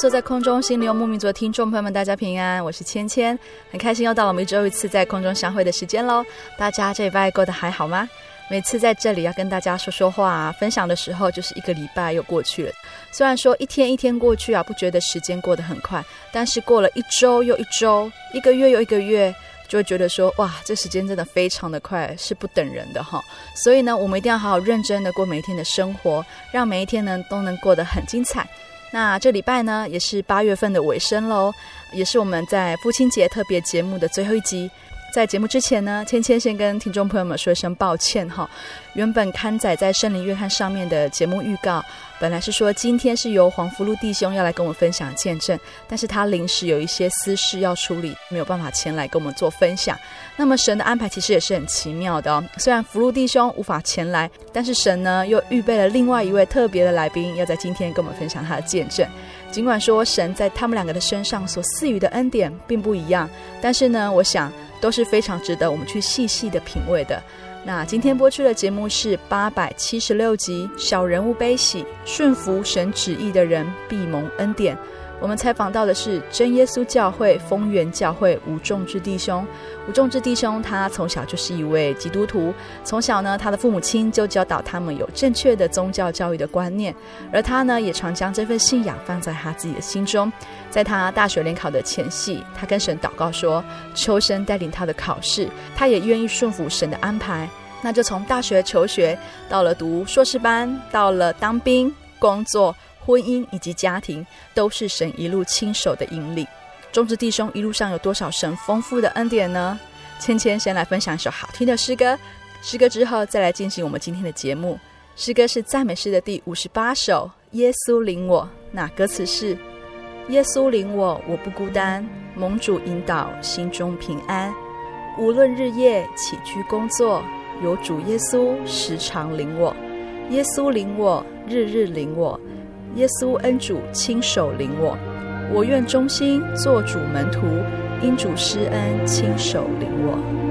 坐在空中，心灵游牧民族的听众朋友们，大家平安，我是芊芊，很开心又到了我们一周一次在空中相会的时间喽。大家这礼拜过得还好吗？每次在这里要跟大家说说话、分享的时候，就是一个礼拜又过去了。虽然说一天一天过去啊，不觉得时间过得很快，但是过了一周又一周，一个月又一个月，就会觉得说哇，这时间真的非常的快，是不等人的哈。所以呢，我们一定要好好认真的过每一天的生活，让每一天呢都能过得很精彩。那这礼拜呢，也是八月份的尾声喽，也是我们在父亲节特别节目的最后一集。在节目之前呢，芊芊先跟听众朋友们说一声抱歉哈。原本刊载在圣灵月刊上面的节目预告，本来是说今天是由黄福禄弟兄要来跟我们分享见证，但是他临时有一些私事要处理，没有办法前来跟我们做分享。那么神的安排其实也是很奇妙的哦。虽然福禄弟兄无法前来，但是神呢又预备了另外一位特别的来宾，要在今天跟我们分享他的见证。尽管说神在他们两个的身上所赐予的恩典并不一样，但是呢，我想。都是非常值得我们去细细的品味的。那今天播出的节目是八百七十六集《小人物悲喜，顺服神旨意的人必蒙恩典》。我们采访到的是真耶稣教会丰原教会吴仲志弟兄。吴仲志弟兄他从小就是一位基督徒，从小呢，他的父母亲就教导他们有正确的宗教教育的观念，而他呢，也常将这份信仰放在他自己的心中。在他大学联考的前夕，他跟神祷告说：“求神带领他的考试，他也愿意顺服神的安排。”那就从大学求学，到了读硕士班，到了当兵、工作。婚姻以及家庭都是神一路亲手的引领。仲志弟兄一路上有多少神丰富的恩典呢？芊芊先来分享一首好听的诗歌，诗歌之后再来进行我们今天的节目。诗歌是赞美诗的第五十八首《耶稣领我》，那歌词是：耶稣领我，我不孤单，蒙主引导，心中平安。无论日夜起居工作，有主耶稣时常领我。耶稣领我，日日领我。耶稣恩主亲手领我，我愿忠心做主门徒，因主施恩亲手领我。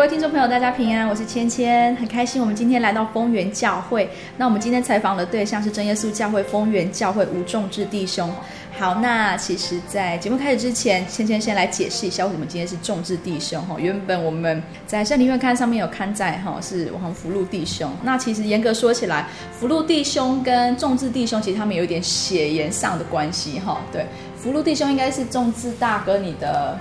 各位听众朋友，大家平安，我是芊芊，很开心我们今天来到丰原教会。那我们今天采访的对象是真耶稣教会丰原教会吴仲志弟兄。好，那其实，在节目开始之前，芊芊先来解释一下，为什么今天是仲志弟兄哈？原本我们在圣灵院刊上面有刊载哈，是我们福禄弟兄。那其实严格说起来，福禄弟兄跟仲志弟兄其实他们有一点血缘上的关系哈。对，福禄弟兄应该是仲志大哥你的。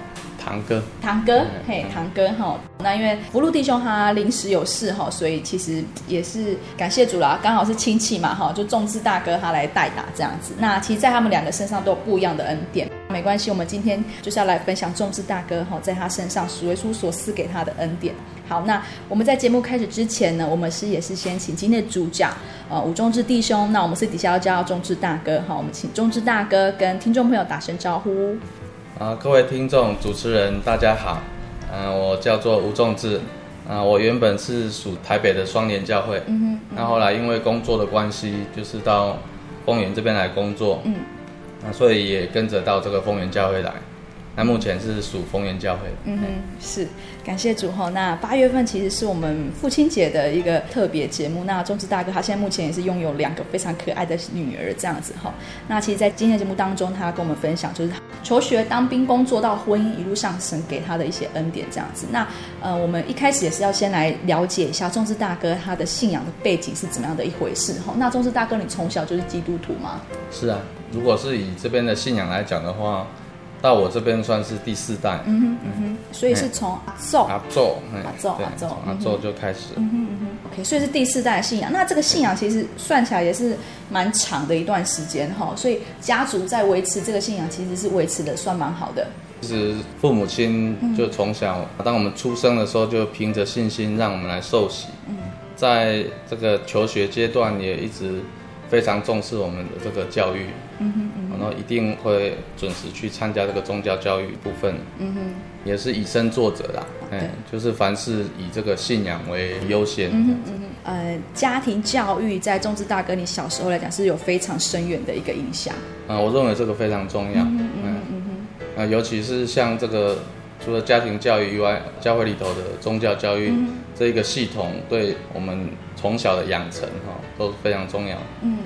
堂哥，堂哥，嘿，堂哥哈。那因为福禄弟兄他临时有事哈，所以其实也是感谢主啦，刚好是亲戚嘛哈，就众志大哥他来代打这样子。那其实，在他们两个身上都有不一样的恩典，没关系。我们今天就是要来分享众志大哥哈，在他身上主耶稣所赐给他的恩典。好，那我们在节目开始之前呢，我们是也是先请今天的主讲呃吴中志弟兄，那我们私底下要叫中志大哥哈，我们请中志大哥跟听众朋友打声招呼。啊，各位听众、主持人，大家好。嗯、啊，我叫做吴仲志。啊，我原本是属台北的双联教会。嗯哼。那、嗯、后来因为工作的关系，就是到丰原这边来工作。嗯。那所以也跟着到这个丰原教会来。那目前是属丰原教会。嗯哼，是感谢主哈。那八月份其实是我们父亲节的一个特别节目。那中志大哥他现在目前也是拥有两个非常可爱的女儿这样子哈。那其实，在今天的节目当中，他跟我们分享就是求学、当兵、工作到婚姻一路上神给他的一些恩典这样子。那呃，我们一开始也是要先来了解一下中志大哥他的信仰的背景是怎么样的一回事哈。那中志大哥，你从小就是基督徒吗？是啊，如果是以这边的信仰来讲的话。到我这边算是第四代，嗯哼嗯哼，所以是从阿宙。阿祖阿宙阿宙阿宙就开始，嗯哼嗯哼，OK，所以是第四代的信仰。那这个信仰其实算起来也是蛮长的一段时间哈，所以家族在维持这个信仰其实是维持的算蛮好的。其实父母亲就从小，当我们出生的时候就凭着信心让我们来受洗，嗯，在这个求学阶段也一直非常重视我们的这个教育，嗯哼。然后一定会准时去参加这个宗教教育部分，嗯哼，也是以身作则啦，嗯，就是凡事以这个信仰为优先。嗯哼，嗯哼，呃，家庭教育在中之大哥你小时候来讲是有非常深远的一个影响。啊，我认为这个非常重要，嗯嗯嗯哼，啊，尤其是像这个除了家庭教育以外，教会里头的宗教教育这一个系统，对我们从小的养成哈都是非常重要。嗯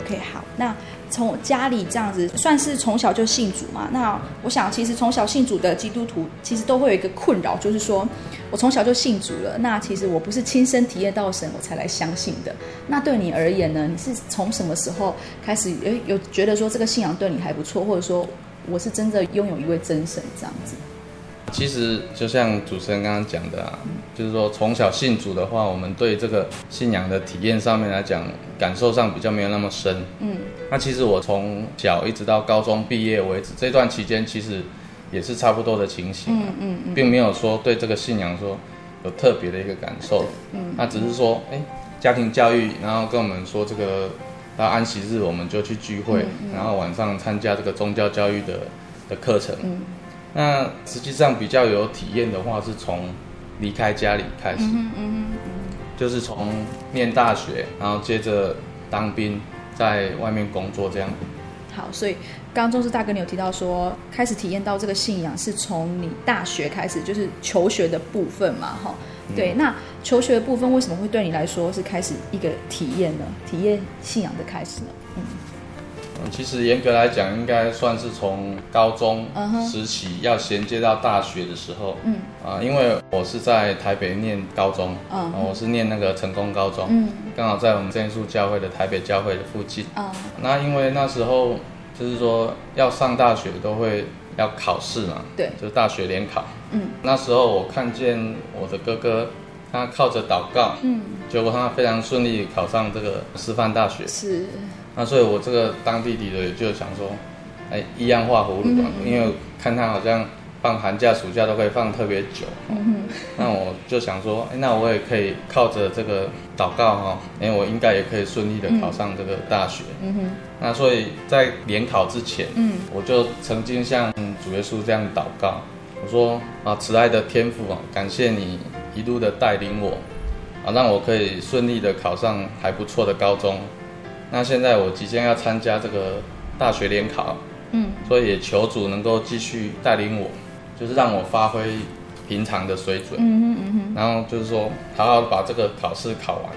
，OK，好，那。从家里这样子算是从小就信主嘛？那我想，其实从小信主的基督徒，其实都会有一个困扰，就是说我从小就信主了，那其实我不是亲身体验到神，我才来相信的。那对你而言呢？你是从什么时候开始有有觉得说这个信仰对你还不错，或者说我是真的拥有一位真神这样子？其实就像主持人刚刚讲的啊，就是说从小信主的话，我们对这个信仰的体验上面来讲，感受上比较没有那么深。嗯，那其实我从小一直到高中毕业为止，这段期间其实也是差不多的情形。嗯嗯嗯，并没有说对这个信仰说有特别的一个感受。嗯，那只是说，哎，家庭教育，然后跟我们说这个到安息日我们就去聚会，然后晚上参加这个宗教教育的的课程。嗯。那实际上比较有体验的话，是从离开家里开始，嗯嗯就是从念大学，然后接着当兵，在外面工作这样。好，所以刚刚仲志大哥你有提到说，开始体验到这个信仰是从你大学开始，就是求学的部分嘛，哈。对，那求学的部分为什么会对你来说是开始一个体验呢？体验信仰的开始呢？嗯。其实严格来讲，应该算是从高中时期要衔接到大学的时候。嗯。啊，因为我是在台北念高中，嗯，我是念那个成功高中，嗯，刚好在我们真耶稣教会的台北教会的附近。嗯。那因为那时候就是说要上大学都会要考试嘛，对，就是大学联考。嗯。那时候我看见我的哥哥，他靠着祷告，嗯，结果他非常顺利考上这个师范大学。是。那所以，我这个当弟弟的也就想说，哎，一样画葫芦啊，因为看他好像放寒假、暑假都可以放特别久，嗯，那我就想说，哎，那我也可以靠着这个祷告哈，哎，我应该也可以顺利的考上这个大学。嗯哼。那所以在联考之前，嗯，我就曾经向主耶稣这样祷告，我说啊，慈爱的天父啊，感谢你一路的带领我，啊，让我可以顺利的考上还不错的高中。那现在我即将要参加这个大学联考，嗯，所以也求主能够继续带领我，就是让我发挥平常的水准。嗯哼嗯哼。然后就是说，好好把这个考试考完。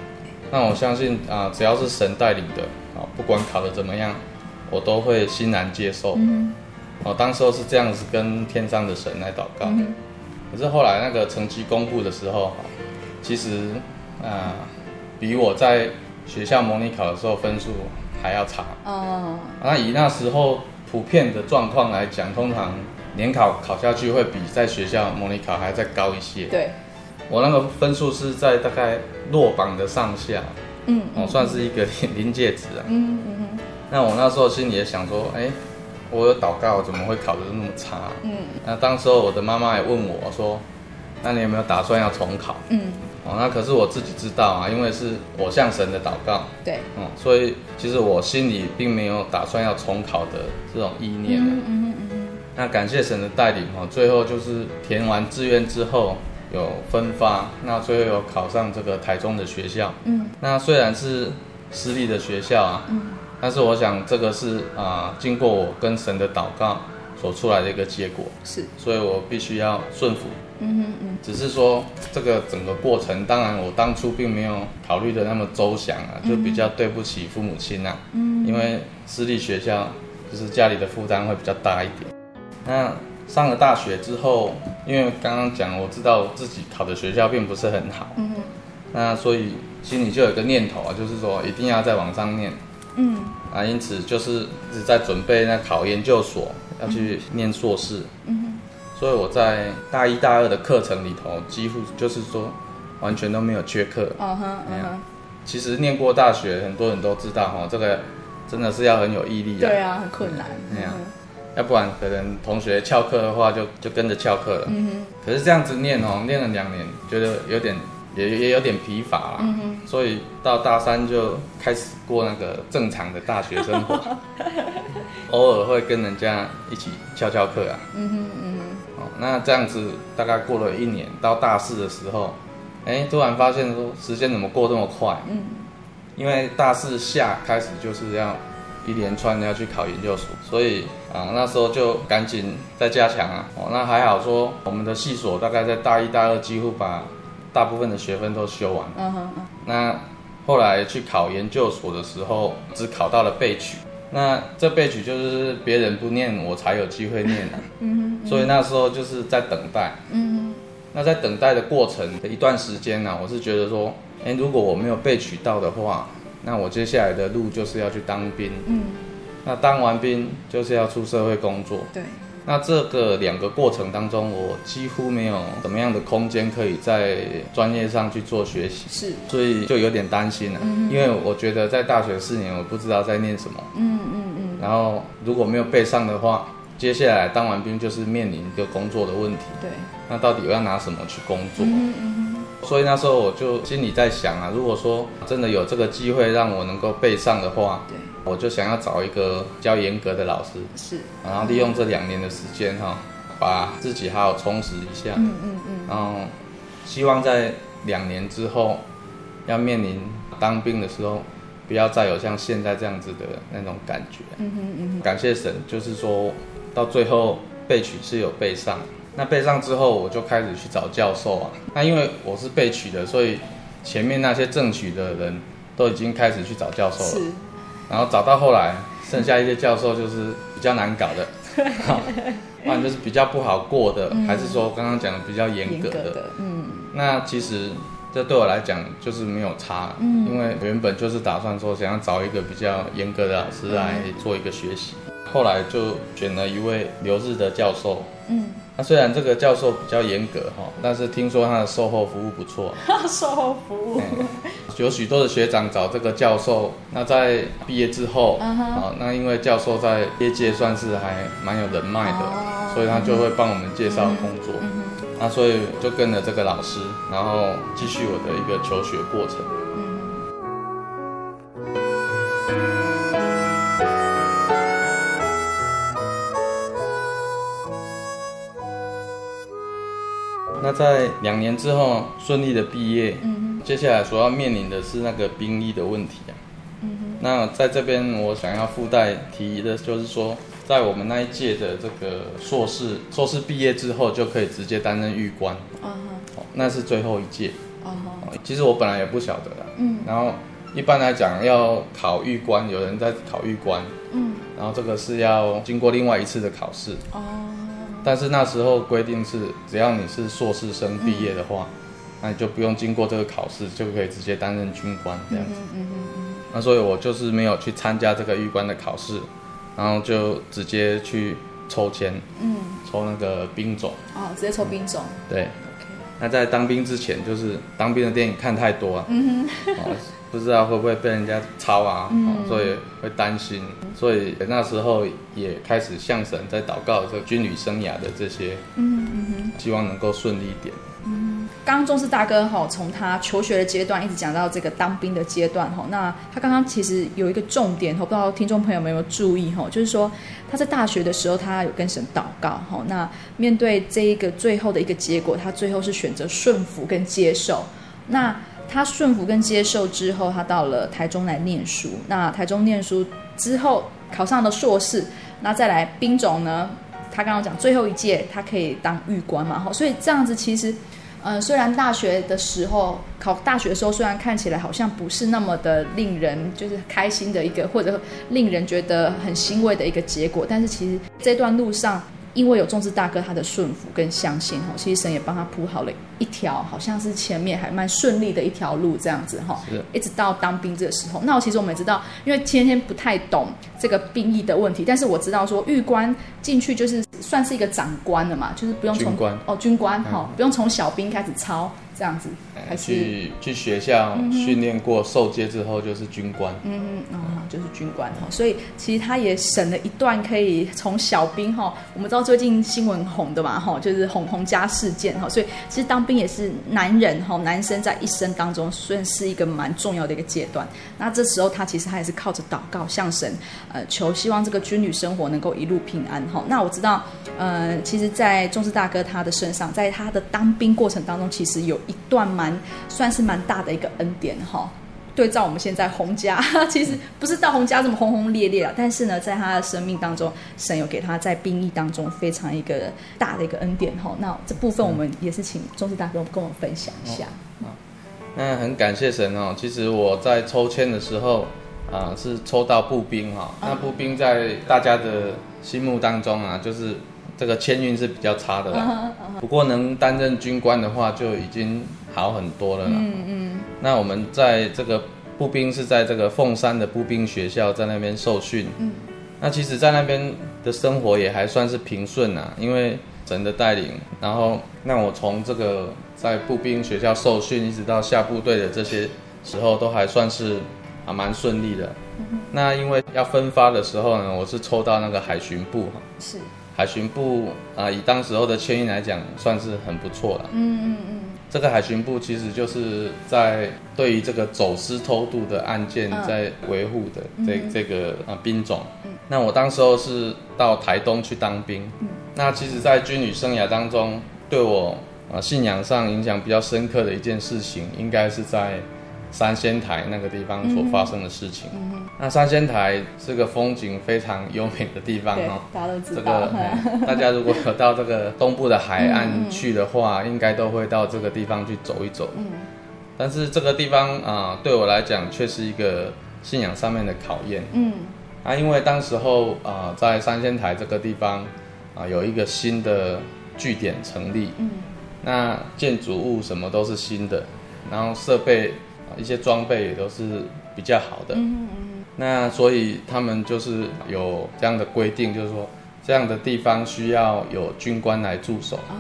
那我相信啊、呃，只要是神带领的啊，不管考得怎么样，我都会欣然接受。哦，当时候是这样子跟天上的神来祷告。嗯。可是后来那个成绩公布的时候，其实啊、呃，比我在学校模拟考的时候分数还要差。哦。那以那时候。普遍的状况来讲，通常联考考下去会比在学校模拟考还要再高一些。对，我那个分数是在大概落榜的上下，嗯，哦，算是一个临界值啊。嗯嗯嗯。那我那时候心里也想说，哎，我有祷告，怎么会考得那么差？嗯。那当时候我的妈妈也问我说，那你有没有打算要重考？嗯。哦，那可是我自己知道啊，因为是我向神的祷告，对，嗯，所以其实我心里并没有打算要重考的这种意念。嗯嗯嗯嗯。那感谢神的带领哈，最后就是填完志愿之后有分发，那最后有考上这个台中的学校。嗯。那虽然是私立的学校啊，嗯，但是我想这个是啊，经过我跟神的祷告所出来的一个结果。是。所以我必须要顺服。嗯哼嗯，只是说这个整个过程，当然我当初并没有考虑的那么周详啊，就比较对不起父母亲啊。嗯，因为私立学校就是家里的负担会比较大一点。那上了大学之后，因为刚刚讲我知道自己考的学校并不是很好，嗯哼，那所以心里就有一个念头啊，就是说一定要再往上念。嗯，啊，因此就是一直在准备那考研究所，要去念硕士。嗯。所以我在大一、大二的课程里头，几乎就是说完全都没有缺课。嗯哼，嗯哼。其实念过大学，很多人都知道哈，这个真的是要很有毅力啊。对啊，很困难。那样，要不然可能同学翘课的话，就就跟着翘课了。嗯哼。可是这样子念哦，念了两年，觉得有点也也有点疲乏了。嗯哼。所以到大三就开始过那个正常的大学生活，偶尔会跟人家一起翘翘课啊。嗯哼嗯哼。那这样子大概过了一年，到大四的时候，哎，突然发现说时间怎么过这么快？嗯，因为大四下开始就是要一连串要去考研究所，所以啊那时候就赶紧再加强啊。哦，那还好说我们的系所大概在大一、大二几乎把大部分的学分都修完。嗯哼嗯。那后来去考研究所的时候，只考到了备取。那这被取就是别人不念，我才有机会念啊。嗯哼。所以那时候就是在等待。嗯哼。那在等待的过程的一段时间呢，我是觉得说，哎，如果我没有被取到的话，那我接下来的路就是要去当兵。嗯。那当完兵就是要出社会工作。对。那这个两个过程当中，我几乎没有怎么样的空间可以在专业上去做学习，是，所以就有点担心了，嗯、因为我觉得在大学四年，我不知道在念什么，嗯嗯嗯，然后如果没有备上的话，接下来当完兵就是面临一个工作的问题，对，那到底我要拿什么去工作？嗯嗯，所以那时候我就心里在想啊，如果说真的有这个机会让我能够备上的话，对。我就想要找一个比较严格的老师，是，然后利用这两年的时间哈，把自己好好充实一下，嗯嗯嗯，然后希望在两年之后要面临当兵的时候，不要再有像现在这样子的那种感觉，嗯哼嗯哼，感谢神，就是说到最后备取是有备上，那备上之后我就开始去找教授啊，那因为我是备取的，所以前面那些正取的人都已经开始去找教授了。是然后找到后来，剩下一些教授就是比较难搞的，好，不然就是比较不好过的，嗯、还是说刚刚讲的比较严格的，格的嗯，那其实这对我来讲就是没有差，嗯，因为原本就是打算说想要找一个比较严格的老师来做一个学习，嗯、后来就选了一位留日的教授，嗯。那虽然这个教授比较严格哈，但是听说他的售后服务不错。售后服务，有许多的学长找这个教授。那在毕业之后，啊、uh，huh. 那因为教授在业界算是还蛮有人脉的，uh huh. 所以他就会帮我们介绍工作。Uh huh. 那所以就跟着这个老师，然后继续我的一个求学过程。那在两年之后顺利的毕业，嗯哼，接下来所要面临的是那个兵役的问题啊，嗯哼，那在这边我想要附带提的就是说，在我们那一届的这个硕士，硕士毕业之后就可以直接担任预官。Uh huh. 那是最后一届。Uh huh. 其实我本来也不晓得啦。嗯。然后一般来讲要考预官，有人在考预官。嗯。然后这个是要经过另外一次的考试。哦。Uh. 但是那时候规定是，只要你是硕士生毕业的话，嗯、那你就不用经过这个考试，就可以直接担任军官这样子。嗯嗯嗯。那所以我就是没有去参加这个预官的考试。然后就直接去抽签，嗯，抽那个兵种，哦，直接抽兵种，对。那在当兵之前，就是当兵的电影看太多啊，嗯哼，哦，不知道会不会被人家抄啊，所以会担心，所以那时候也开始向神在祷告这个军旅生涯的这些，嗯嗯哼，希望能够顺利一点。刚刚中士大哥哈，从他求学的阶段一直讲到这个当兵的阶段哈，那他刚刚其实有一个重点哈，不知道听众朋友们有没有注意哈，就是说他在大学的时候他有跟神祷告哈，那面对这一个最后的一个结果，他最后是选择顺服跟接受。那他顺服跟接受之后，他到了台中来念书。那台中念书之后考上了硕士，那再来兵种呢？他刚刚讲最后一届他可以当狱官嘛哈，所以这样子其实。嗯，虽然大学的时候考大学的时候，虽然看起来好像不是那么的令人就是开心的一个，或者令人觉得很欣慰的一个结果，但是其实这段路上。因为有中士大哥他的顺服跟相信哈，其实神也帮他铺好了一条，好像是前面还蛮顺利的一条路这样子哈，是一直到当兵这个时候。那我其实我们也知道，因为天天不太懂这个兵役的问题，但是我知道说狱官进去就是算是一个长官了嘛，就是不用从军官哦军官哈，嗯、不用从小兵开始操。这样子，还是去去学校训练过，受接之后就是军官。嗯嗯，哦，就是军官哈。所以其实他也省了一段可以从小兵哈。我们知道最近新闻红的嘛哈，就是红红家事件哈。所以其实当兵也是男人哈，男生在一生当中算是一个蛮重要的一个阶段。那这时候他其实他也是靠着祷告向神呃求，希望这个军旅生活能够一路平安哈。那我知道呃，其实，在中士大哥他的身上，在他的当兵过程当中，其实有。一段蛮算是蛮大的一个恩典哈，对照我们现在洪家，其实不是到洪家这么轰轰烈烈啊，但是呢，在他的生命当中，神有给他在兵役当中非常一个大的一个恩典哈。那这部分我们也是请中师大哥跟我们分享一下。嗯，那很感谢神哦。其实我在抽签的时候啊，是抽到步兵哈。那步兵在大家的心目当中啊，就是。这个签运是比较差的啦，uh uh. 不过能担任军官的话就已经好很多了啦。嗯嗯。那我们在这个步兵是在这个凤山的步兵学校在那边受训。嗯。那其实，在那边的生活也还算是平顺啊，因为神的带领。然后，那我从这个在步兵学校受训，一直到下部队的这些时候，都还算是啊蛮顺利的。那因为要分发的时候呢，我是抽到那个海巡部哈。是。海巡部啊，以当时候的签运来讲，算是很不错了。嗯嗯嗯。这个海巡部其实就是在对于这个走私偷渡的案件在维护的这、嗯、这个啊兵种。嗯。那我当时候是到台东去当兵。嗯。那其实，在军旅生涯当中，对我啊信仰上影响比较深刻的一件事情，应该是在。三仙台那个地方所发生的事情，嗯嗯、那三仙台是个风景非常优美的地方哈，大家都知道。这个大家如果有到这个东部的海岸去的话，嗯、应该都会到这个地方去走一走。嗯、但是这个地方啊、呃，对我来讲却是一个信仰上面的考验。嗯，啊，因为当时候啊、呃，在三仙台这个地方啊、呃，有一个新的据点成立。嗯，那建筑物什么都是新的，然后设备。一些装备也都是比较好的，嗯嗯，那所以他们就是有这样的规定，就是说这样的地方需要有军官来驻守。哦，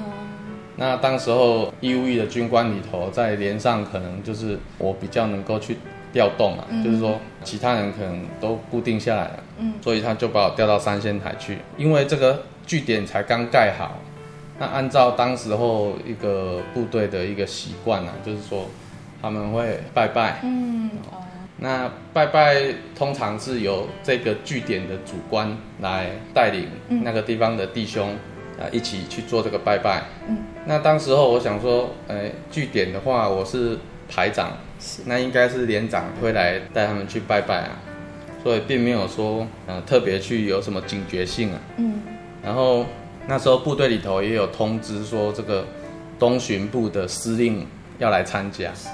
那当时候义务役的军官里头，在连上可能就是我比较能够去调动啊，嗯、就是说其他人可能都固定下来了，嗯，所以他就把我调到三仙台去，因为这个据点才刚盖好。那按照当时候一个部队的一个习惯啊，就是说。他们会拜拜，嗯，哦，那拜拜通常是由这个据点的主官来带领那个地方的弟兄啊一起去做这个拜拜，嗯，那当时候我想说，哎，据点的话我是排长，是，那应该是连长会来带他们去拜拜啊，所以并没有说呃特别去有什么警觉性啊。嗯。然后那时候部队里头也有通知说，这个东巡部的司令要来参加。是。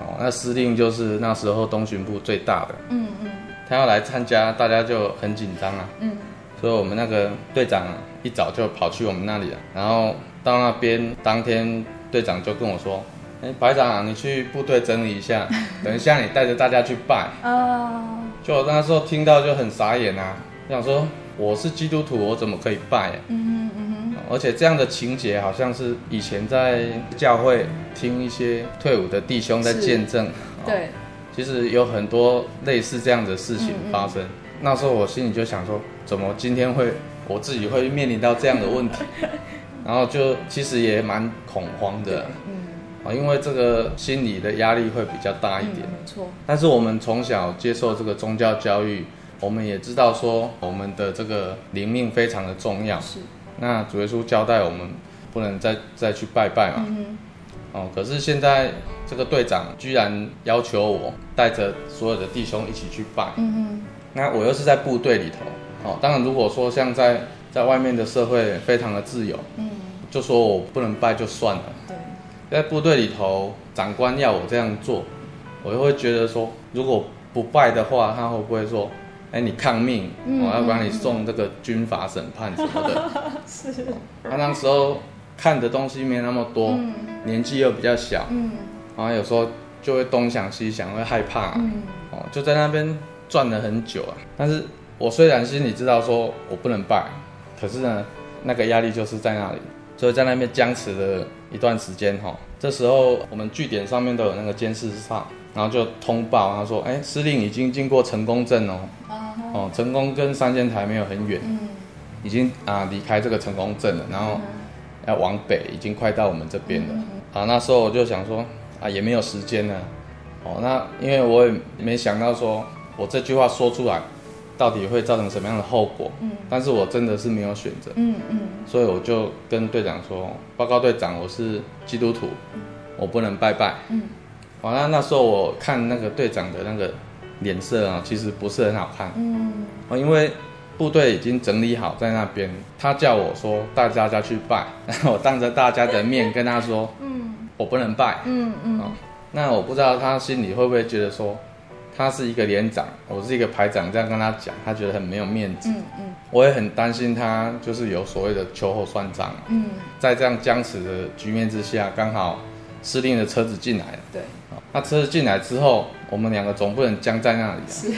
哦，那司令就是那时候东巡部最大的。嗯嗯。他要来参加，大家就很紧张啊。嗯。所以我们那个队长一早就跑去我们那里了，然后到那边当天，队长就跟我说。哎，排长，你去部队整理一下，等一下你带着大家去拜。哦。就我那时候听到就很傻眼啊，想说我是基督徒，我怎么可以拜？嗯嗯嗯。而且这样的情节好像是以前在教会听一些退伍的弟兄在见证。对。其实有很多类似这样的事情发生。那时候我心里就想说，怎么今天会我自己会面临到这样的问题？然后就其实也蛮恐慌的。啊，因为这个心理的压力会比较大一点，没错。但是我们从小接受这个宗教教育，我们也知道说我们的这个灵命非常的重要。是。那主耶稣交代我们不能再再去拜拜嘛。嗯。哦，可是现在这个队长居然要求我带着所有的弟兄一起去拜。嗯嗯。那我又是在部队里头，哦，当然如果说像在在外面的社会非常的自由，嗯，就说我不能拜就算了。在部队里头，长官要我这样做，我就会觉得说，如果不拜的话，他会不会说，哎，你抗命，我要把你送这个军法审判什么的。是。他那时候看的东西没那么多，年纪又比较小，然后有时候就会东想西想，会害怕，哦，就在那边转了很久啊。但是我虽然心里知道说我不能拜，可是呢，那个压力就是在那里。所以在那边僵持了一段时间哈，这时候我们据点上面都有那个监视哨，然后就通报，他说：“哎，司令已经经过成功镇哦，哦，成功跟三仙台没有很远，已经啊离开这个成功镇了，然后要往北，已经快到我们这边了。啊，那时候我就想说啊，也没有时间了，哦，那因为我也没想到说我这句话说出来。”到底会造成什么样的后果？嗯，但是我真的是没有选择，嗯嗯，所以我就跟队长说：“报告队长，我是基督徒，我不能拜拜。”嗯，完了那时候我看那个队长的那个脸色啊，其实不是很好看，嗯，因为部队已经整理好在那边，他叫我说带大家去拜，然后我当着大家的面跟他说：“嗯，我不能拜。”嗯嗯，那我不知道他心里会不会觉得说。他是一个连长，我是一个排长，这样跟他讲，他觉得很没有面子。嗯嗯，我也很担心他，就是有所谓的秋后算账。嗯，在这样僵持的局面之下，刚好司令的车子进来了。对，那车子进来之后，我们两个总不能僵在那里啊。是，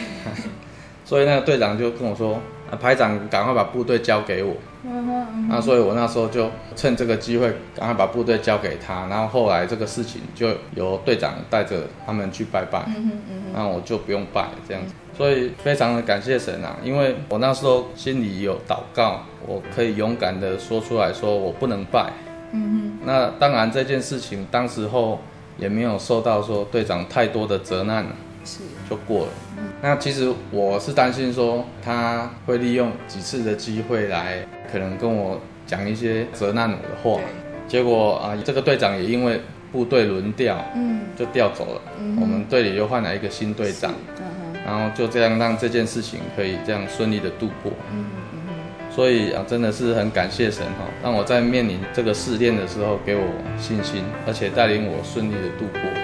所以那个队长就跟我说：“啊，排长，赶快把部队交给我。”嗯哼，那所以我那时候就趁这个机会，赶快把部队交给他。然后后来这个事情就由队长带着他们去拜拜。嗯哼嗯哼，那我就不用拜这样子。所以非常的感谢神啊，因为我那时候心里有祷告，我可以勇敢的说出来说我不能拜。嗯哼，那当然这件事情当时候也没有受到说队长太多的责难了。是，就过了。那其实我是担心说他会利用几次的机会来，可能跟我讲一些责难我的话。结果啊，这个队长也因为部队轮调，嗯，就调走了。嗯，我们队里又换了一个新队长，然后就这样让这件事情可以这样顺利的度过。所以啊，真的是很感谢神哈，让我在面临这个试炼的时候给我信心，而且带领我顺利的度过。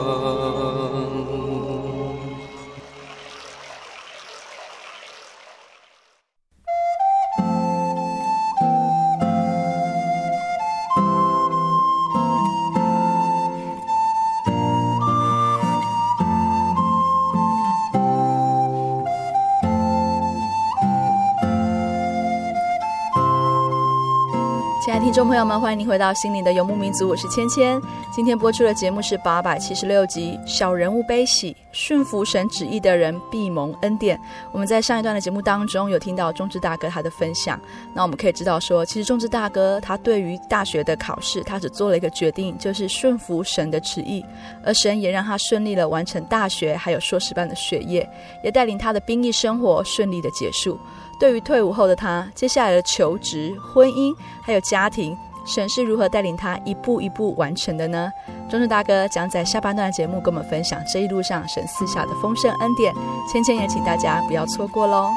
听众朋友们，欢迎您回到《心灵的游牧民族》，我是芊芊。今天播出的节目是八百七十六集《小人物悲喜》，顺服神旨意的人必蒙恩典。我们在上一段的节目当中有听到忠志大哥他的分享，那我们可以知道说，其实忠志大哥他对于大学的考试，他只做了一个决定，就是顺服神的旨意，而神也让他顺利的完成大学还有硕士班的学业，也带领他的兵役生活顺利的结束。对于退伍后的他，接下来的求职、婚姻还有家庭，神是如何带领他一步一步完成的呢？忠志大哥将在下半段的节目跟我们分享这一路上神赐下的丰盛恩典，芊芊也请大家不要错过喽。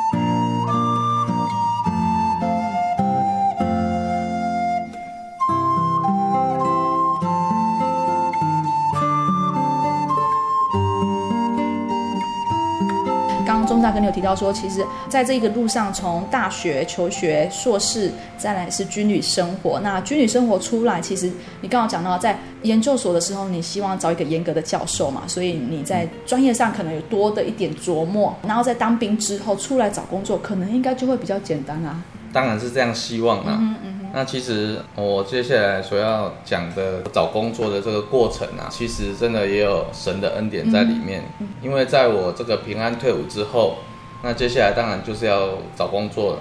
大哥，你有提到说，其实在这个路上，从大学求学、硕士，再来是军旅生活。那军旅生活出来，其实你刚刚讲到，在研究所的时候，你希望找一个严格的教授嘛，所以你在专业上可能有多的一点琢磨。然后在当兵之后出来找工作，可能应该就会比较简单啊。当然是这样，希望啊。嗯嗯那其实我接下来所要讲的找工作的这个过程啊，其实真的也有神的恩典在里面。因为在我这个平安退伍之后，那接下来当然就是要找工作了。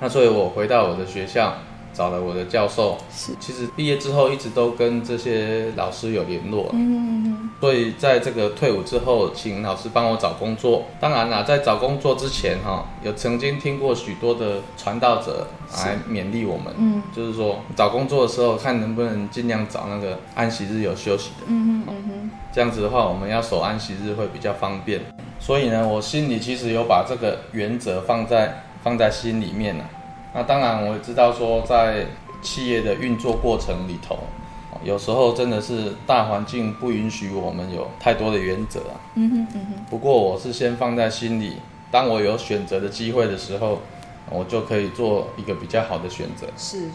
那所以我回到我的学校。找了我的教授，是。其实毕业之后一直都跟这些老师有联络，嗯，所以在这个退伍之后，请老师帮我找工作。当然啦，在找工作之前哈，有曾经听过许多的传道者来勉励我们，嗯，就是说找工作的时候，看能不能尽量找那个安息日有休息的，嗯嗯嗯，这样子的话，我们要守安息日会比较方便。所以呢，我心里其实有把这个原则放在放在心里面了。那当然，我也知道说，在企业的运作过程里头，有时候真的是大环境不允许我们有太多的原则啊。嗯哼嗯哼。不过我是先放在心里，当我有选择的机会的时候，我就可以做一个比较好的选择。是。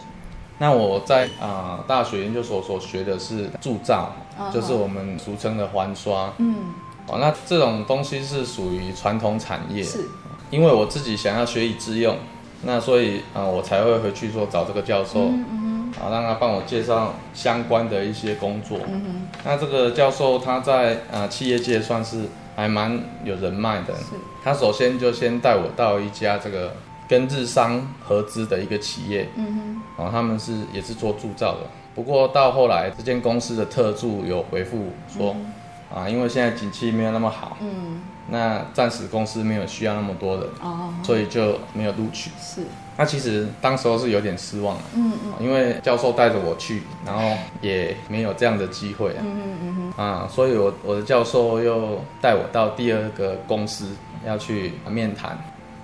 那我在啊、呃、大学研究所所学的是铸造，就是我们俗称的环刷。嗯。哦，那这种东西是属于传统产业。是。因为我自己想要学以致用。那所以啊、呃，我才会回去说找这个教授，嗯嗯、啊，让他帮我介绍相关的一些工作。嗯、那这个教授他在啊、呃、企业界算是还蛮有人脉的。他首先就先带我到一家这个跟日商合资的一个企业，嗯哼，啊，他们是也是做铸造的。不过到后来，这间公司的特助有回复说，嗯、啊，因为现在景气没有那么好。嗯那暂时公司没有需要那么多人，哦，所以就没有录取。是，那其实当时候是有点失望的，嗯嗯，因为教授带着我去，然后也没有这样的机会啊，嗯嗯嗯啊，所以我我的教授又带我到第二个公司要去面谈。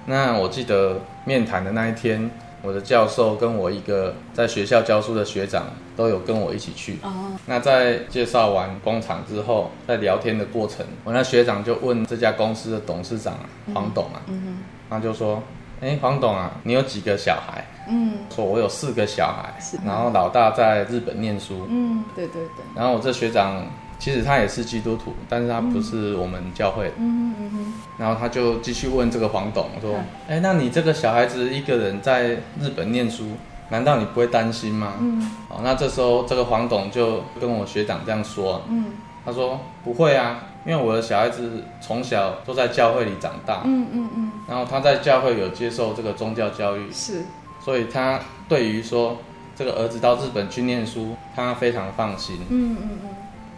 那我记得面谈的那一天。我的教授跟我一个在学校教书的学长都有跟我一起去。哦。那在介绍完工厂之后，在聊天的过程，我那学长就问这家公司的董事长黄董啊，嗯哼，他就说：“哎，黄董啊，你有几个小孩？”嗯，说我有四个小孩，是。然后老大在日本念书。嗯，对对对。然后我这学长。其实他也是基督徒，但是他不是我们教会的。嗯嗯嗯。然后他就继续问这个黄董说：“哎、嗯，那你这个小孩子一个人在日本念书，难道你不会担心吗？”嗯。哦，那这时候这个黄董就跟我学长这样说。嗯。他说：“不会啊，因为我的小孩子从小都在教会里长大。嗯嗯嗯。然后他在教会有接受这个宗教教育。是。所以他对于说这个儿子到日本去念书，他非常放心。嗯嗯嗯。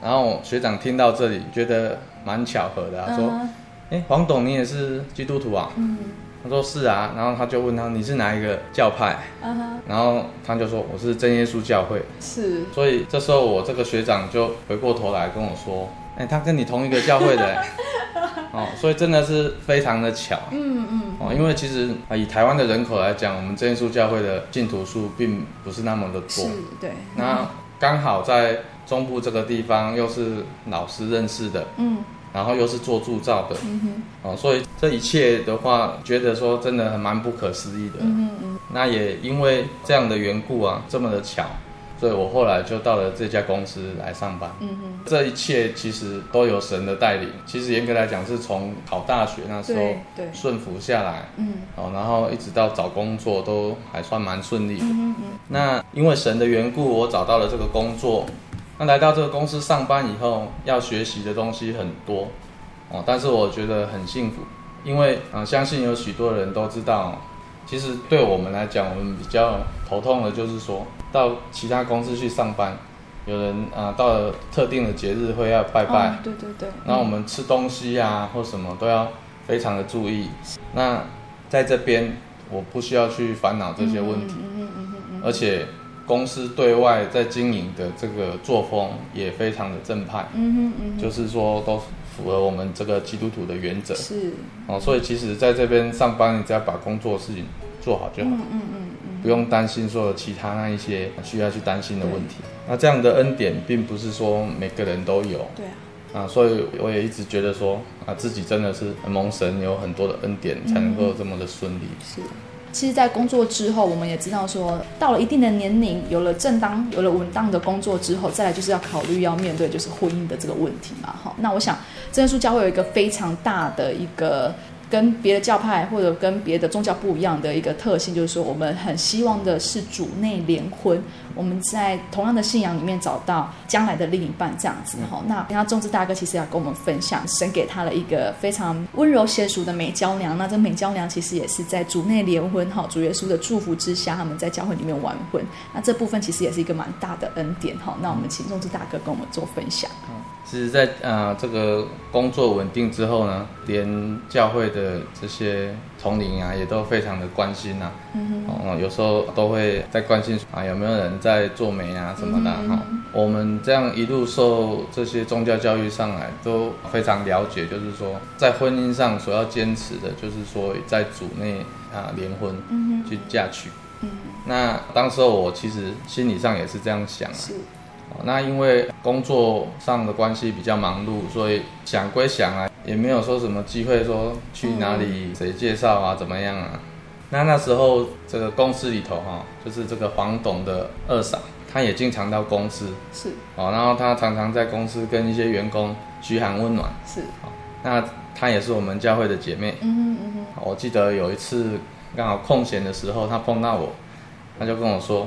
然后学长听到这里，觉得蛮巧合的，他说：“哎、uh. 黄董，你也是基督徒啊？”嗯，他说是啊，然后他就问他你是哪一个教派？嗯哼，然后他就说我是真耶稣教会。是，所以这时候我这个学长就回过头来跟我说，哎，他跟你同一个教会的，哦，所以真的是非常的巧。嗯嗯，哦，因为其实啊，以台湾的人口来讲，我们真耶稣教会的信徒数并不是那么的多。是，对。那刚好在中部这个地方又是老师认识的。嗯。然后又是做铸造的，嗯哼，哦，所以这一切的话，觉得说真的蛮不可思议的。嗯嗯。那也因为这样的缘故啊，这么的巧，所以我后来就到了这家公司来上班。嗯哼。这一切其实都有神的带领。其实严格来讲，是从考大学那时候对顺服下来，嗯，哦，然后一直到找工作都还算蛮顺利的。嗯嗯。那因为神的缘故，我找到了这个工作。那来到这个公司上班以后，要学习的东西很多哦，但是我觉得很幸福，因为啊、呃，相信有许多人都知道，其实对我们来讲，我们比较头痛的就是说到其他公司去上班，有人啊、呃、到了特定的节日会要拜拜，哦、对对对，那我们吃东西啊或什么都要非常的注意。那在这边，我不需要去烦恼这些问题，嗯嗯嗯嗯嗯，而且。公司对外在经营的这个作风也非常的正派，嗯哼嗯哼，就是说都符合我们这个基督徒的原则，是。哦，所以其实在这边上班，你只要把工作事情做好就好，嗯嗯嗯，嗯，不用担心说有其他那一些需要去担心的问题。那这样的恩典并不是说每个人都有，对啊，啊，所以我也一直觉得说啊，自己真的是蒙神有很多的恩典，才能够这么的顺利，是。其实，在工作之后，我们也知道说，到了一定的年龄，有了正当、有了稳当的工作之后，再来就是要考虑要面对就是婚姻的这个问题嘛。哈，那我想，真耶稣教会有一个非常大的一个。跟别的教派或者跟别的宗教不一样的一个特性，就是说我们很希望的是主内联婚，我们在同样的信仰里面找到将来的另一半，这样子哈。那然后众志大哥其实要跟我们分享，神给他了一个非常温柔娴淑的美娇娘。那这美娇娘其实也是在主内联婚哈，主耶稣的祝福之下，他们在教会里面完婚。那这部分其实也是一个蛮大的恩典哈。那我们请众志大哥跟我们做分享。其实在，在呃这个工作稳定之后呢，连教会的这些同龄啊，也都非常的关心呐、啊。嗯有时候都会在关心啊，有没有人在做媒啊什么的哈、嗯哦。我们这样一路受这些宗教教育上来，都非常了解，就是说在婚姻上所要坚持的，就是说在主内啊联婚，嗯，去嫁娶。嗯。那当时候我其实心理上也是这样想啊。是。那因为工作上的关系比较忙碌，所以想归想啊，也没有说什么机会说去哪里谁介绍啊，怎么样啊？那那时候这个公司里头哈，就是这个黄董的二嫂，她也经常到公司，是哦，然后她常常在公司跟一些员工嘘寒问暖，是。那她也是我们教会的姐妹，嗯哼嗯嗯。我记得有一次刚好空闲的时候，她碰到我，她就跟我说。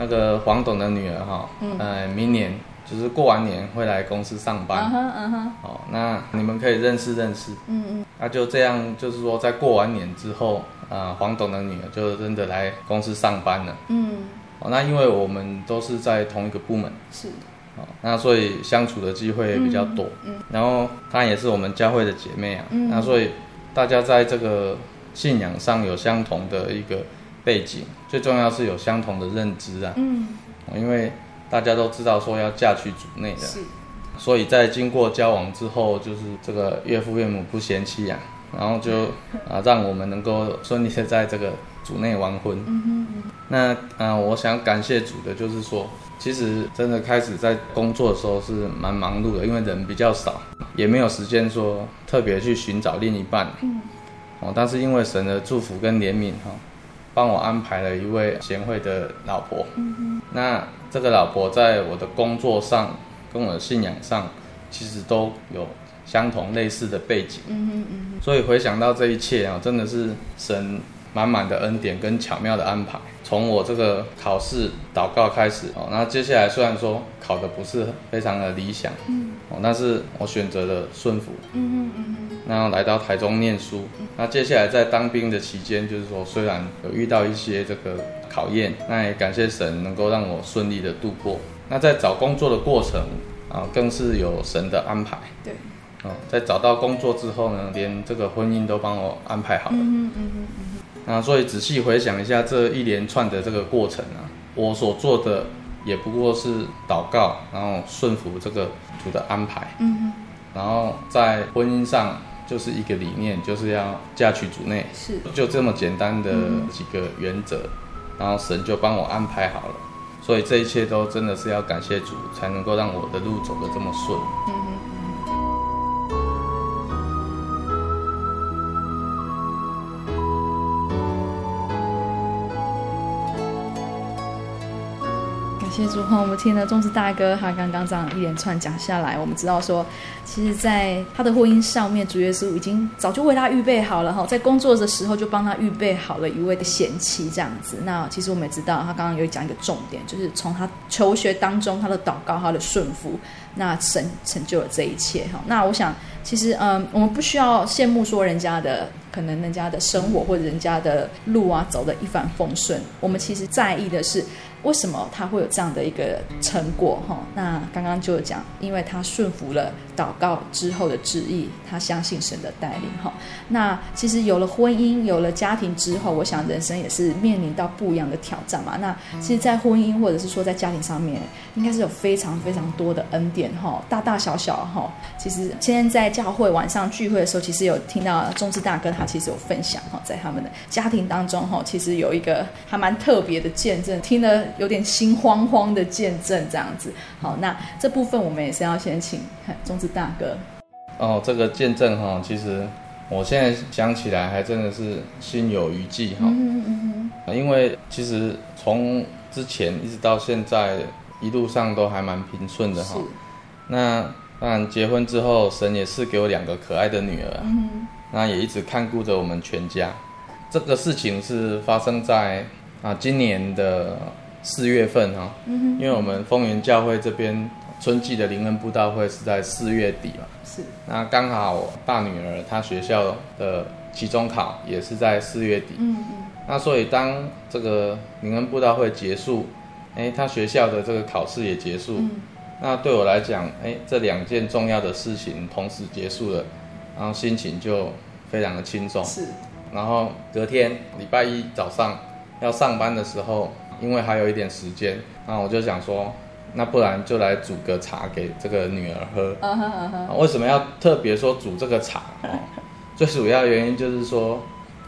那个黄董的女儿哈，嗯、呃，明年就是过完年会来公司上班，嗯哼，嗯哼，哦，那你们可以认识认识，嗯嗯，那就这样，就是说在过完年之后，啊、呃，黄董的女儿就真的来公司上班了，嗯，哦，那因为我们都是在同一个部门，是，哦，那所以相处的机会也比较多，嗯，嗯，然后她也是我们教会的姐妹啊，嗯，那所以大家在这个信仰上有相同的一个。背景最重要是有相同的认知啊，嗯，因为大家都知道说要嫁去主内的，是，所以在经过交往之后，就是这个岳父岳母不嫌弃啊，然后就啊让我们能够顺利的在这个主内完婚。嗯哼嗯，那啊，我想感谢主的就是说，其实真的开始在工作的时候是蛮忙碌的，因为人比较少，也没有时间说特别去寻找另一半。嗯，哦，但是因为神的祝福跟怜悯哈。帮我安排了一位贤惠的老婆，嗯，那这个老婆在我的工作上跟我的信仰上，其实都有相同类似的背景，所以回想到这一切啊，真的是神满满的恩典跟巧妙的安排。从我这个考试祷告开始哦，那接下来虽然说考得不是非常的理想，嗯，哦，但是我选择了顺服，嗯哼嗯嗯。然后来到台中念书，那接下来在当兵的期间，就是说虽然有遇到一些这个考验，那也感谢神能够让我顺利的度过。那在找工作的过程啊，更是有神的安排。对，哦，在找到工作之后呢，连这个婚姻都帮我安排好了。嗯嗯嗯嗯。那所以仔细回想一下这一连串的这个过程啊，我所做的也不过是祷告，然后顺服这个主的安排。嗯嗯。然后在婚姻上就是一个理念，就是要嫁娶主内，是就这么简单的几个原则，然后神就帮我安排好了。所以这一切都真的是要感谢主，才能够让我的路走得这么顺。嗯谢谢主，我们听了仲志大哥他刚刚这样一连串讲下来，我们知道说，其实，在他的婚姻上面，主耶稣已经早就为他预备好了哈，在工作的时候就帮他预备好了一位的贤妻这样子。那其实我们也知道，他刚刚有讲一个重点，就是从他求学当中，他的祷告，他的顺服，那神成就了这一切哈。那我想，其实嗯，我们不需要羡慕说人家的可能人家的生活或者人家的路啊走得一帆风顺，我们其实在意的是。为什么他会有这样的一个成果？哈，那刚刚就讲，因为他顺服了祷告之后的旨意，他相信神的带领。哈，那其实有了婚姻，有了家庭之后，我想人生也是面临到不一样的挑战嘛。那其实，在婚姻或者是说在家庭上面，应该是有非常非常多的恩典。哈，大大小小哈，其实今天在教会晚上聚会的时候，其实有听到仲志大哥他其实有分享哈，在他们的家庭当中哈，其实有一个还蛮特别的见证，听了。有点心慌慌的见证这样子，好，那这部分我们也是要先请中志大哥。哦，这个见证哈，其实我现在想起来还真的是心有余悸哈。嗯嗯嗯。因为其实从之前一直到现在，一路上都还蛮平顺的哈。是。那当然结婚之后，神也是给我两个可爱的女儿。嗯。那也一直看顾着我们全家。这个事情是发生在啊今年的。四月份哈，因为我们丰原教会这边春季的灵恩布道会是在四月底嘛，是。那刚好我大女儿她学校的期中考也是在四月底，嗯嗯。那所以当这个灵恩布道会结束，哎，她学校的这个考试也结束，嗯、那对我来讲，哎，这两件重要的事情同时结束了，然后心情就非常的轻松，是。然后隔天礼拜一早上要上班的时候。因为还有一点时间，那我就想说，那不然就来煮个茶给这个女儿喝。Uh huh, uh huh. 为什么要特别说煮这个茶？哦，最主要原因就是说，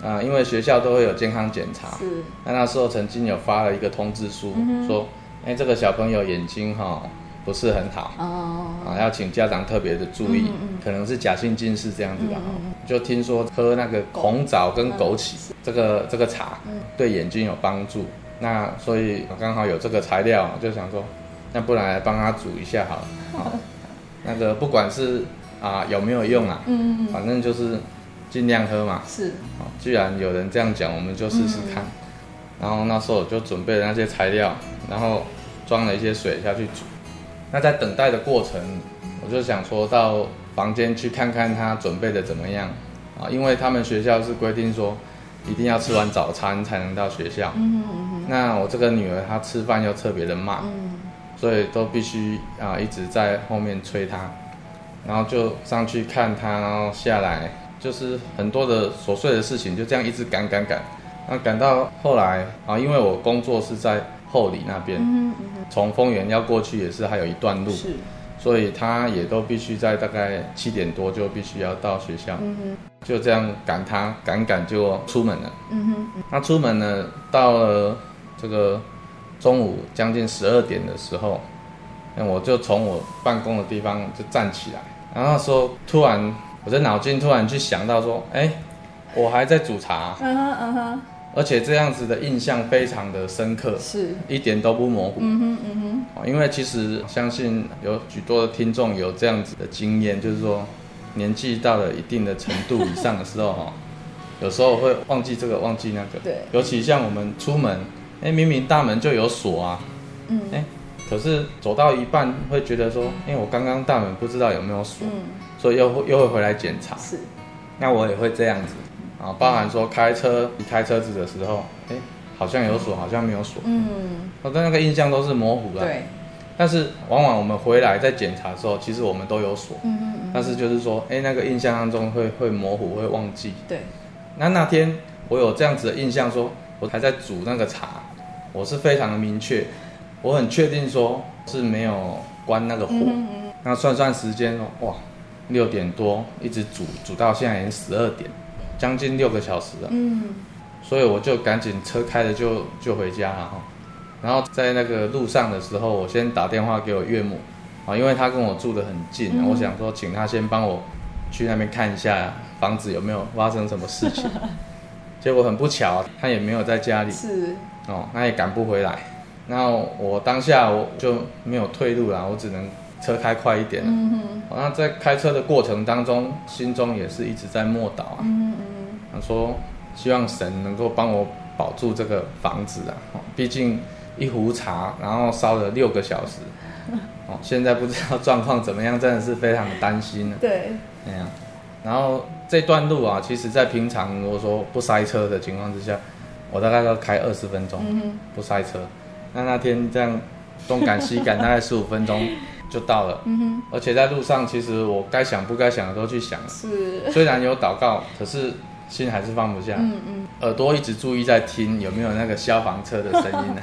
啊、呃，因为学校都会有健康检查。是。那那时候曾经有发了一个通知书，uh. 说，哎，这个小朋友眼睛哈、哦、不是很好。Uh. 啊，要请家长特别的注意，uh. 可能是假性近视这样子的。Uh huh. 就听说喝那个红枣跟枸杞、uh. 这个这个茶，对眼睛有帮助。那所以刚好有这个材料，就想说，那不然来帮他煮一下好了。好，那个不管是啊有没有用啊，嗯，反正就是尽量喝嘛。是。好，既然有人这样讲，我们就试试看。然后那时候我就准备了那些材料，然后装了一些水下去煮。那在等待的过程，我就想说到房间去看看他准备的怎么样啊，因为他们学校是规定说。一定要吃完早餐才能到学校。嗯嗯，那我这个女儿她吃饭又特别的慢，嗯，所以都必须啊一直在后面催她，然后就上去看她，然后下来就是很多的琐碎的事情，就这样一直赶赶赶。那赶到后来啊，因为我工作是在后里那边，嗯嗯，从丰原要过去也是还有一段路，是，所以她也都必须在大概七点多就必须要到学校。嗯。就这样赶她赶赶就出门了。嗯哼。他出门了，到了这个中午将近十二点的时候，那我就从我办公的地方就站起来，然后说突然我的脑筋突然去想到说，哎，我还在煮茶。嗯哼嗯哼。而且这样子的印象非常的深刻，是一点都不模糊。嗯哼嗯哼。因为其实相信有许多的听众有这样子的经验，就是说。年纪到了一定的程度以上的时候，哈，有时候会忘记这个，忘记那个。对。尤其像我们出门，哎，明明大门就有锁啊，嗯，哎，可是走到一半会觉得说，哎，我刚刚大门不知道有没有锁，嗯，所以又会又会回来检查。是。那我也会这样子，啊，包含说开车离开车子的时候，哎，好像有锁，好像没有锁。嗯。我的那个印象都是模糊的。对。但是往往我们回来在检查的时候，其实我们都有锁。嗯嗯嗯。但是就是说，哎，那个印象当中会会模糊，会忘记。对。那那天我有这样子的印象说，说我还在煮那个茶，我是非常的明确，我很确定说是没有关那个火。嗯嗯嗯。那算算时间哦，哇，六点多一直煮煮到现在已经十二点，将近六个小时了。嗯。所以我就赶紧车开了就就回家了哈。然后在那个路上的时候，我先打电话给我岳母，啊，因为她跟我住得很近，嗯、我想说请她先帮我去那边看一下房子有没有发生什么事情。结果很不巧，他也没有在家里，是哦，那也赶不回来。然后我当下我就没有退路了，我只能车开快一点了。嗯哼。那在开车的过程当中，心中也是一直在默祷啊。嗯嗯。他说希望神能够帮我保住这个房子啊，毕竟。一壶茶，然后烧了六个小时，哦，现在不知道状况怎么样，真的是非常的担心了。对，那样，然后这段路啊，其实在平常如果说不塞车的情况之下，我大概要开二十分钟，嗯、不塞车。那那天这样东赶西赶，大概十五分钟就到了。嗯哼、而且在路上，其实我该想不该想的都去想了。是，虽然有祷告，可是心还是放不下。嗯嗯。耳朵一直注意在听有没有那个消防车的声音呢？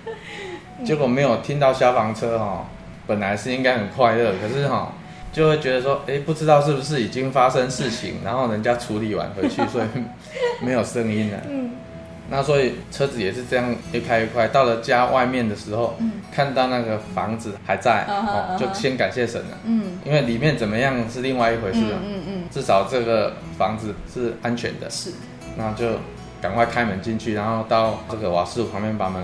结果没有听到消防车哈，本来是应该很快乐，可是哈就会觉得说，哎，不知道是不是已经发生事情，然后人家处理完回去，所以没有声音了。嗯，那所以车子也是这样越开越快，到了家外面的时候，嗯，看到那个房子还在，哦，就先感谢神了。嗯，因为里面怎么样是另外一回事了。嗯嗯，至少这个房子是安全的。是，那就赶快开门进去，然后到这个瓦斯炉旁边把门。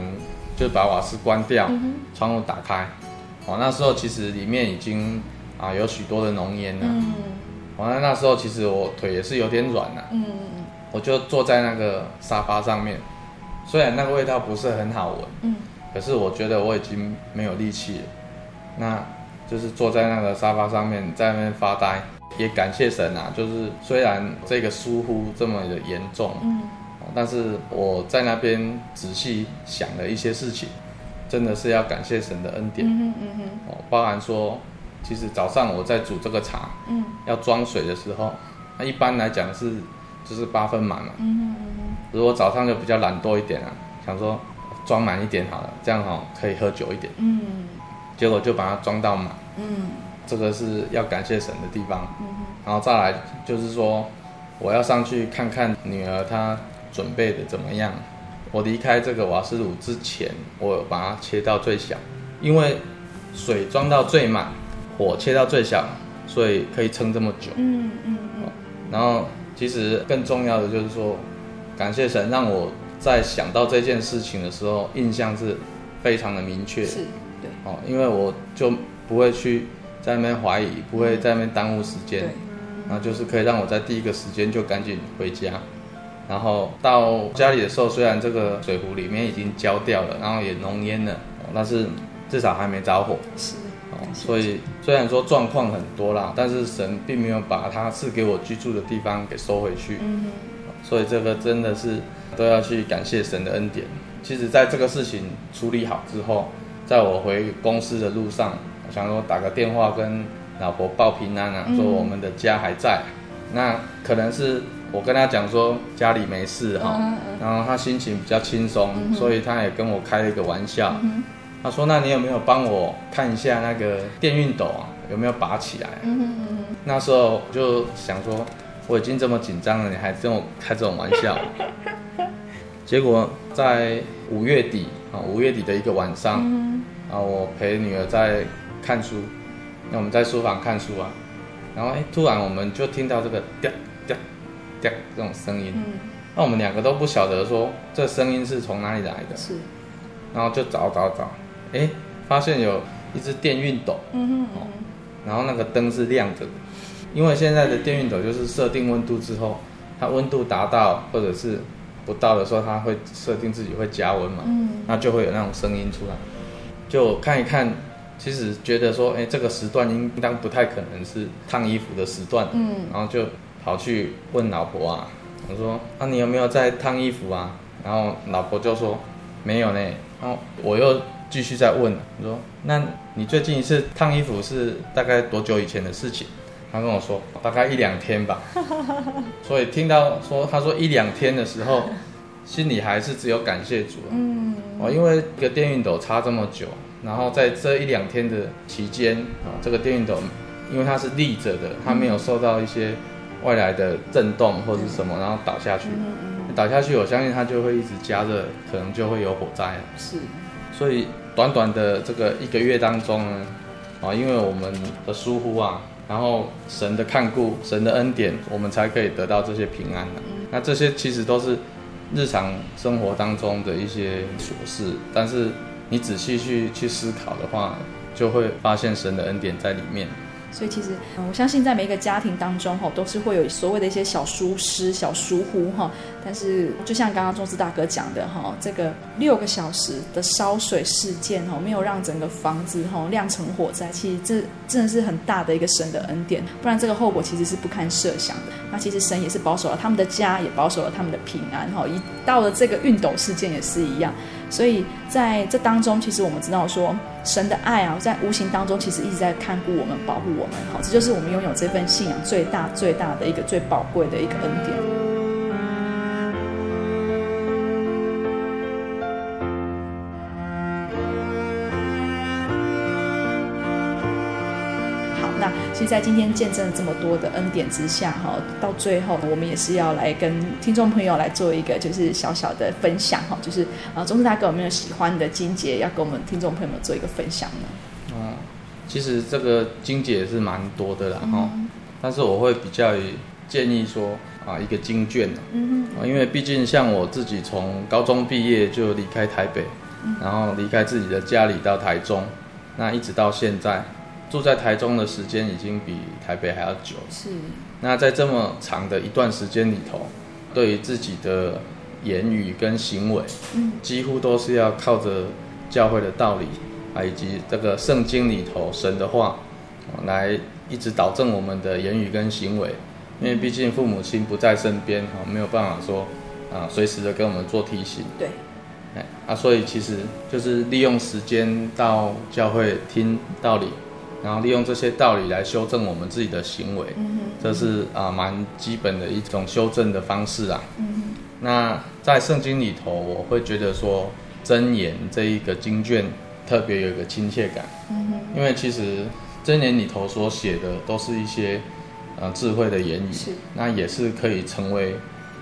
就把瓦斯关掉，窗户打开。哦，那时候其实里面已经啊有许多的浓烟了。嗯。哦，那那时候其实我腿也是有点软了。嗯。我就坐在那个沙发上面，虽然那个味道不是很好闻。嗯。可是我觉得我已经没有力气了。那就是坐在那个沙发上面，在那边发呆，也感谢神啊。就是虽然这个疏忽这么的严重。嗯。但是我在那边仔细想了一些事情，真的是要感谢神的恩典。嗯嗯哦，包含说，其实早上我在煮这个茶，嗯，要装水的时候，那一般来讲是就是八分满嘛。嗯嗯如果早上就比较懒惰一点啊，想说装满一点好了，这样哈可以喝久一点。嗯。结果就把它装到满。嗯。这个是要感谢神的地方。嗯。然后再来就是说，我要上去看看女儿她。准备的怎么样？我离开这个瓦斯炉之前，我有把它切到最小，因为水装到最满，火切到最小，所以可以撑这么久。嗯嗯嗯。然后，其实更重要的就是说，感谢神让我在想到这件事情的时候，印象是非常的明确。是，对。哦，因为我就不会去在那边怀疑，不会在那边耽误时间。对。然后就是可以让我在第一个时间就赶紧回家。然后到家里的时候，虽然这个水壶里面已经焦掉了，然后也浓烟了，但是至少还没着火。是，哦，所以虽然说状况很多啦，但是神并没有把他赐给我居住的地方给收回去。所以这个真的是都要去感谢神的恩典。其实，在这个事情处理好之后，在我回公司的路上，我想说打个电话跟老婆报平安啊，说我们的家还在。那可能是。我跟他讲说家里没事哈，然后他心情比较轻松，所以他也跟我开了一个玩笑。他说：“那你有没有帮我看一下那个电熨斗啊，有没有拔起来？”那时候我就想说，我已经这么紧张了，你还跟我开这种玩笑。结果在五月底啊，五月底的一个晚上，啊，我陪女儿在看书，那我们在书房看书啊，然后哎，突然我们就听到这个这种声音，嗯、那我们两个都不晓得说这声音是从哪里来的，是，然后就找找找，哎，发现有一只电熨斗，嗯哼嗯，然后那个灯是亮着的，因为现在的电熨斗就是设定温度之后，它温度达到或者是不到的时候，它会设定自己会加温嘛，嗯，那就会有那种声音出来，就看一看，其实觉得说，哎，这个时段应当不太可能是烫衣服的时段，嗯，然后就。跑去问老婆啊，我说啊，你有没有在烫衣服啊？然后老婆就说没有呢。然后我又继续再问，我说：“那你最近一次烫衣服是大概多久以前的事情？”他跟我说：“大概一两天吧。” 所以听到说他说一两天的时候，心里还是只有感谢主。嗯，哦，因为一个电熨斗插这么久，然后在这一两天的期间啊，这个电熨斗因为它是立着的，它没有受到一些外来的震动或者什么，然后倒下去。倒下去，我相信它就会一直加热，可能就会有火灾。是，所以短短的这个一个月当中呢，啊，因为我们的疏忽啊，然后神的看顾、神的恩典，我们才可以得到这些平安啊。那这些其实都是日常生活当中的一些琐事，但是你仔细去去思考的话，就会发现神的恩典在里面。所以其实，我相信在每一个家庭当中，哈，都是会有所谓的一些小疏失、小疏忽，哈。但是，就像刚刚中志大哥讲的，哈，这个六个小时的烧水事件，哈，没有让整个房子，哈，酿成火灾，其实这真的是很大的一个神的恩典，不然这个后果其实是不堪设想的。那其实神也是保守了他们的家，也保守了他们的平安，哈。一到了这个熨斗事件也是一样。所以在这当中，其实我们知道说，神的爱啊，在无形当中其实一直在看顾我们、保护我们。好，这就是我们拥有这份信仰最大、最大的一个最宝贵的一个恩典。在今天见证了这么多的恩典之下，哈，到最后我们也是要来跟听众朋友来做一个就是小小的分享，哈，就是啊，中志大哥有没有喜欢的经节要跟我们听众朋友们做一个分享呢？啊，其实这个经节是蛮多的啦，哈、嗯，但是我会比较建议说啊，一个经卷，嗯哼，因为毕竟像我自己从高中毕业就离开台北，嗯、然后离开自己的家里到台中，那一直到现在。住在台中的时间已经比台北还要久。是。那在这么长的一段时间里头，对于自己的言语跟行为，嗯，几乎都是要靠着教会的道理啊，以及这个圣经里头神的话，来一直导正我们的言语跟行为。因为毕竟父母亲不在身边，哈，没有办法说啊，随时的跟我们做提醒。对。啊，所以其实就是利用时间到教会听道理。然后利用这些道理来修正我们自己的行为，嗯、这是啊蛮基本的一种修正的方式啊。嗯、那在圣经里头，我会觉得说箴言这一个经卷特别有一个亲切感，嗯、因为其实箴言里头所写的都是一些呃智慧的言语，那也是可以成为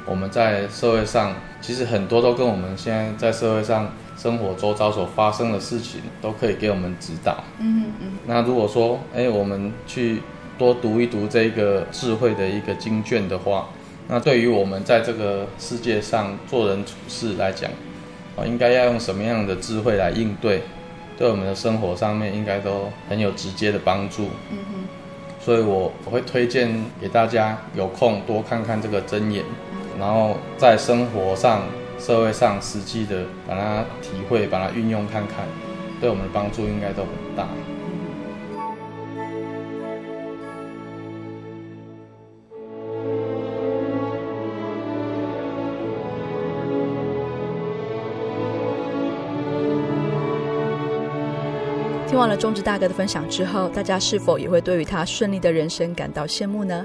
我们在社会上，其实很多都跟我们现在在社会上。生活周遭所发生的事情都可以给我们指导。嗯嗯。那如果说，哎，我们去多读一读这个智慧的一个经卷的话，那对于我们在这个世界上做人处事来讲，啊，应该要用什么样的智慧来应对，对我们的生活上面应该都很有直接的帮助。嗯哼。所以我我会推荐给大家有空多看看这个真言，然后在生活上。社会上实际的把它体会，把它运用看看，对我们的帮助应该都很大。听完了中志大哥的分享之后，大家是否也会对于他顺利的人生感到羡慕呢？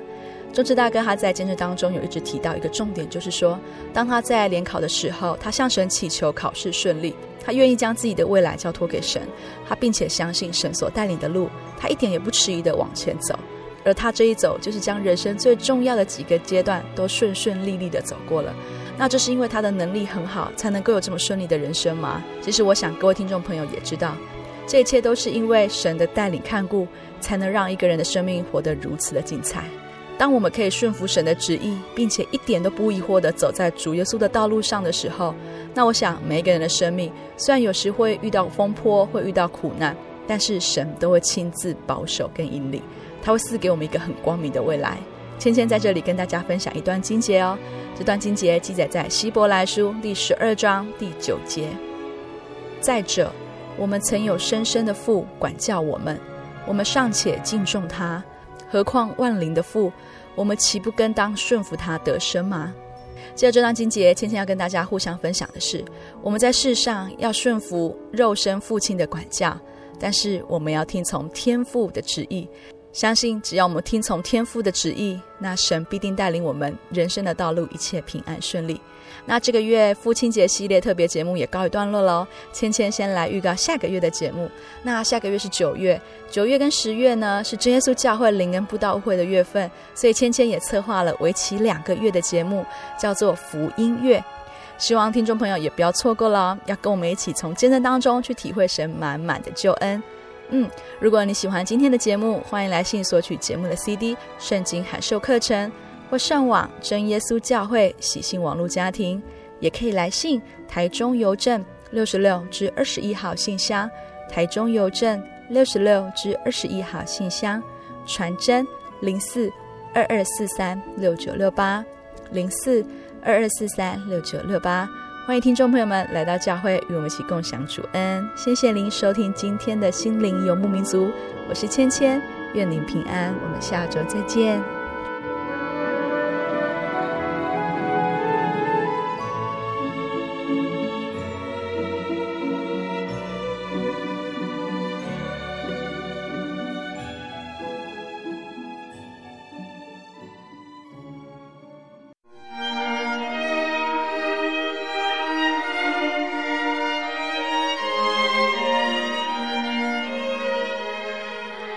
中志大哥他在见证当中有一直提到一个重点，就是说，当他在联考的时候，他向神祈求考试顺利，他愿意将自己的未来交托给神，他并且相信神所带领的路，他一点也不迟疑的往前走，而他这一走，就是将人生最重要的几个阶段都顺顺利利的走过了。那这是因为他的能力很好，才能够有这么顺利的人生吗？其实我想各位听众朋友也知道，这一切都是因为神的带领看顾，才能让一个人的生命活得如此的精彩。当我们可以顺服神的旨意，并且一点都不疑惑地走在主耶稣的道路上的时候，那我想每一个人的生命，虽然有时会遇到风波，会遇到苦难，但是神都会亲自保守跟引领，他会赐给我们一个很光明的未来。芊芊在这里跟大家分享一段经节哦，这段经节记载在希伯来书第十二章第九节。再者，我们曾有深深的父管教我们，我们尚且敬重他。何况万灵的父，我们岂不更当顺服他得生吗？接着这段经节，芊芊要跟大家互相分享的是，我们在世上要顺服肉身父亲的管教，但是我们要听从天父的旨意。相信只要我们听从天父的旨意，那神必定带领我们人生的道路一切平安顺利。那这个月父亲节系列特别节目也告一段落喽。芊芊先来预告下个月的节目。那下个月是九月，九月跟十月呢是真耶稣教会灵恩布道会的月份，所以芊芊也策划了为期两个月的节目，叫做福音月。希望听众朋友也不要错过了，要跟我们一起从见证当中去体会神满满的救恩。嗯，如果你喜欢今天的节目，欢迎来信索取节目的 CD、圣经函授课程，或上网真耶稣教会喜信网络家庭，也可以来信台中邮政六十六至二十一号信箱，台中邮政六十六至二十一号信箱，传真零四二二四三六九六八零四二二四三六九六八。欢迎听众朋友们来到教会，与我们一起共享主恩。谢谢您收听今天的心灵游牧民族，我是芊芊，愿您平安，我们下周再见。